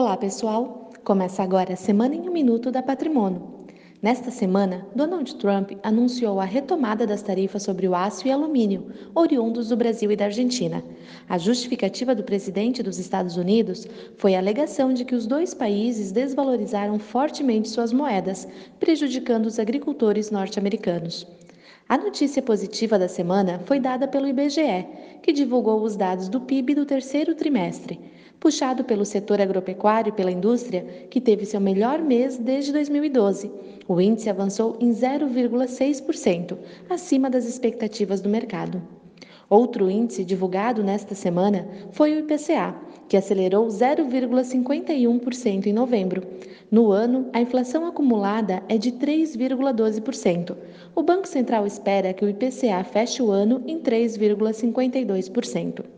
Olá, pessoal! Começa agora a Semana em um Minuto da Patrimônio. Nesta semana, Donald Trump anunciou a retomada das tarifas sobre o aço e alumínio, oriundos do Brasil e da Argentina. A justificativa do presidente dos Estados Unidos foi a alegação de que os dois países desvalorizaram fortemente suas moedas, prejudicando os agricultores norte-americanos. A notícia positiva da semana foi dada pelo IBGE, que divulgou os dados do PIB do terceiro trimestre, puxado pelo setor agropecuário e pela indústria, que teve seu melhor mês desde 2012. O índice avançou em 0,6%, acima das expectativas do mercado. Outro índice divulgado nesta semana foi o IPCA, que acelerou 0,51% em novembro. No ano, a inflação acumulada é de 3,12%. O Banco Central espera que o IPCA feche o ano em 3,52%.